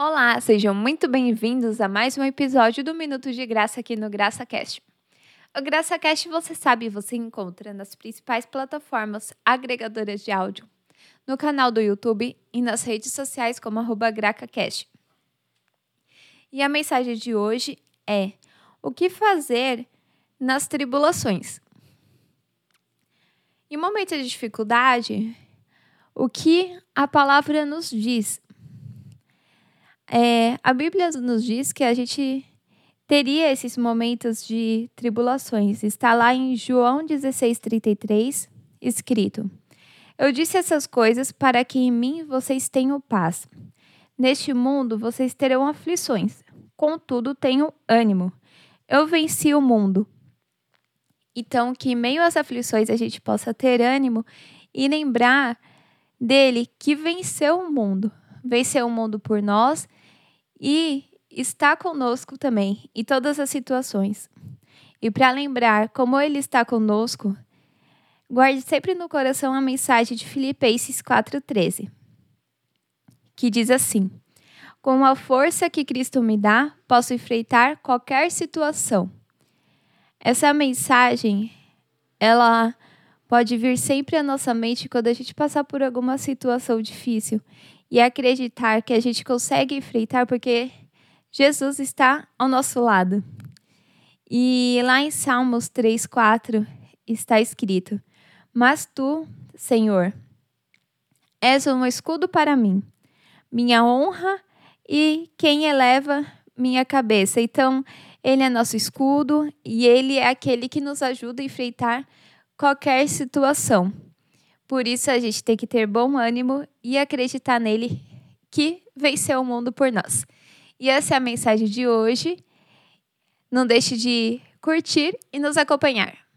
Olá, sejam muito bem-vindos a mais um episódio do Minuto de Graça aqui no GraçaCast. O GraçaCast, você sabe, você encontra nas principais plataformas agregadoras de áudio, no canal do YouTube e nas redes sociais como GracaCast. E a mensagem de hoje é: o que fazer nas tribulações? Em momentos de dificuldade, o que a palavra nos diz? É, a Bíblia nos diz que a gente teria esses momentos de tribulações. Está lá em João 16,33, escrito: Eu disse essas coisas para que em mim vocês tenham paz. Neste mundo vocês terão aflições, contudo tenham ânimo. Eu venci o mundo. Então, que em meio às aflições a gente possa ter ânimo e lembrar dele que venceu o mundo. Venceu o mundo por nós e está conosco também em todas as situações. E para lembrar como Ele está conosco, guarde sempre no coração a mensagem de Filipenses 4,13, que diz assim: Com a força que Cristo me dá, posso enfrentar qualquer situação. Essa mensagem, ela pode vir sempre à nossa mente quando a gente passar por alguma situação difícil e acreditar que a gente consegue enfrentar porque Jesus está ao nosso lado. E lá em Salmos 3, 4 está escrito: Mas tu, Senhor, és um escudo para mim, minha honra e quem eleva minha cabeça. Então, ele é nosso escudo e ele é aquele que nos ajuda a enfrentar qualquer situação. Por isso a gente tem que ter bom ânimo e acreditar nele que venceu o mundo por nós. E essa é a mensagem de hoje. Não deixe de curtir e nos acompanhar.